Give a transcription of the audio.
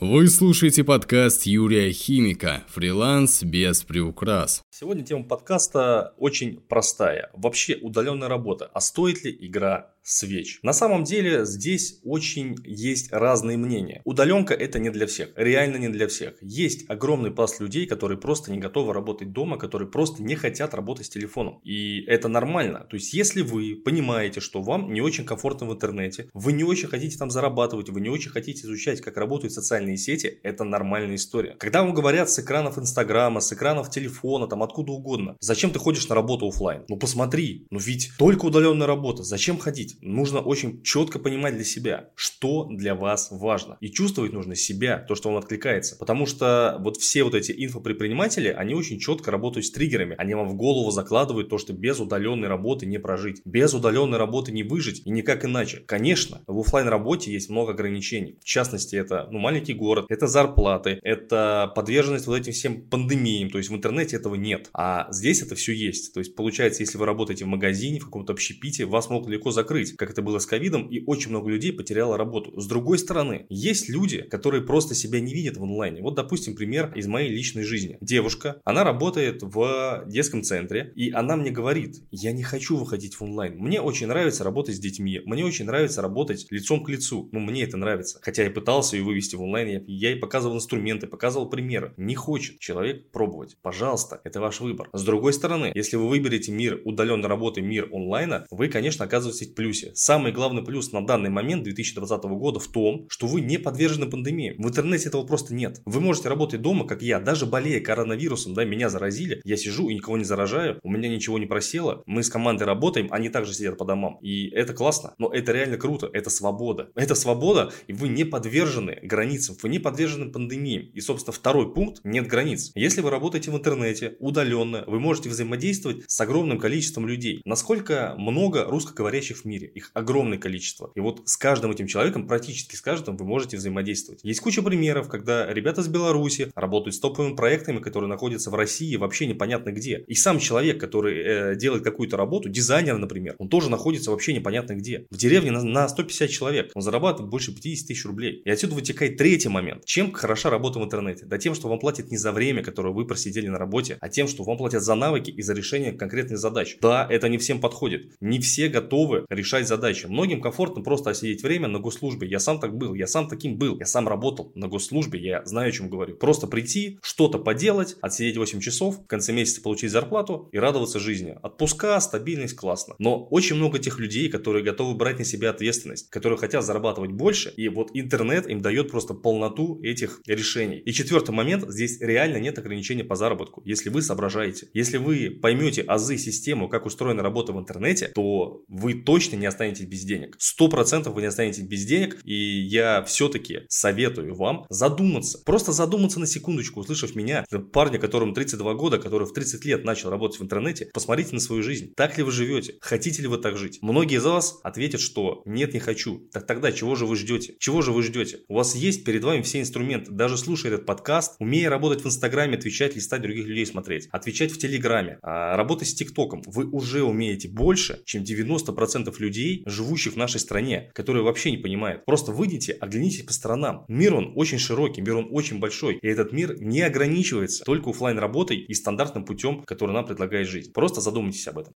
Вы слушаете подкаст Юрия Химика «Фриланс без приукрас». Сегодня тема подкаста очень простая. Вообще удаленная работа. А стоит ли игра свеч. На самом деле здесь очень есть разные мнения. Удаленка это не для всех, реально не для всех. Есть огромный пласт людей, которые просто не готовы работать дома, которые просто не хотят работать с телефоном. И это нормально. То есть если вы понимаете, что вам не очень комфортно в интернете, вы не очень хотите там зарабатывать, вы не очень хотите изучать, как работают социальные сети, это нормальная история. Когда вам говорят с экранов Инстаграма, с экранов телефона, там откуда угодно, зачем ты ходишь на работу офлайн? Ну посмотри, ну ведь только удаленная работа, зачем ходить? нужно очень четко понимать для себя, что для вас важно. И чувствовать нужно себя, то, что вам откликается. Потому что вот все вот эти инфопредприниматели, они очень четко работают с триггерами. Они вам в голову закладывают то, что без удаленной работы не прожить. Без удаленной работы не выжить и никак иначе. Конечно, в офлайн работе есть много ограничений. В частности, это ну, маленький город, это зарплаты, это подверженность вот этим всем пандемиям. То есть в интернете этого нет. А здесь это все есть. То есть получается, если вы работаете в магазине, в каком-то общепите, вас могут легко закрыть как это было с ковидом, и очень много людей потеряло работу. С другой стороны, есть люди, которые просто себя не видят в онлайне. Вот, допустим, пример из моей личной жизни. Девушка, она работает в детском центре, и она мне говорит, я не хочу выходить в онлайн. Мне очень нравится работать с детьми, мне очень нравится работать лицом к лицу. Ну, мне это нравится. Хотя я пытался ее вывести в онлайн, я, я ей показывал инструменты, показывал примеры. Не хочет человек пробовать. Пожалуйста, это ваш выбор. С другой стороны, если вы выберете мир удаленной работы, мир онлайна, вы, конечно, оказываетесь в плюсе. Самый главный плюс на данный момент 2020 года в том, что вы не подвержены пандемии. В интернете этого просто нет. Вы можете работать дома, как я, даже болея коронавирусом, да, меня заразили, я сижу и никого не заражаю, у меня ничего не просело, мы с командой работаем, они также сидят по домам. И это классно, но это реально круто, это свобода. Это свобода, и вы не подвержены границам, вы не подвержены пандемии. И, собственно, второй пункт – нет границ. Если вы работаете в интернете, удаленно, вы можете взаимодействовать с огромным количеством людей. Насколько много русскоговорящих в мире? Их огромное количество. И вот с каждым этим человеком, практически с каждым, вы можете взаимодействовать. Есть куча примеров, когда ребята с Беларуси работают с топовыми проектами, которые находятся в России вообще непонятно где. И сам человек, который э, делает какую-то работу, дизайнер, например, он тоже находится вообще непонятно где. В деревне на, на 150 человек. Он зарабатывает больше 50 тысяч рублей. И отсюда вытекает третий момент. Чем хороша работа в интернете? Да тем, что вам платят не за время, которое вы просидели на работе, а тем, что вам платят за навыки и за решение конкретных задач. Да, это не всем подходит. Не все готовы решать задачи. Многим комфортно просто осидеть время на госслужбе. Я сам так был, я сам таким был. Я сам работал на госслужбе, я знаю, о чем говорю. Просто прийти, что-то поделать, отсидеть 8 часов, в конце месяца получить зарплату и радоваться жизни. Отпуска, стабильность, классно. Но очень много тех людей, которые готовы брать на себя ответственность, которые хотят зарабатывать больше, и вот интернет им дает просто полноту этих решений. И четвертый момент, здесь реально нет ограничения по заработку, если вы соображаете. Если вы поймете азы систему, как устроена работа в интернете, то вы точно не останетесь без денег. Сто процентов вы не останетесь без денег. И я все-таки советую вам задуматься. Просто задуматься на секундочку, услышав меня, парня, которому 32 года, который в 30 лет начал работать в интернете, посмотрите на свою жизнь. Так ли вы живете? Хотите ли вы так жить? Многие из вас ответят, что нет, не хочу. Так тогда чего же вы ждете? Чего же вы ждете? У вас есть перед вами все инструменты. Даже слушая этот подкаст, умея работать в Инстаграме, отвечать, листать других людей смотреть, отвечать в Телеграме, а, работать с ТикТоком, вы уже умеете больше, чем 90% людей, живущих в нашей стране, которые вообще не понимают. Просто выйдите, оглянитесь по сторонам. Мир он очень широкий, мир он очень большой. И этот мир не ограничивается только офлайн работой и стандартным путем, который нам предлагает жизнь. Просто задумайтесь об этом.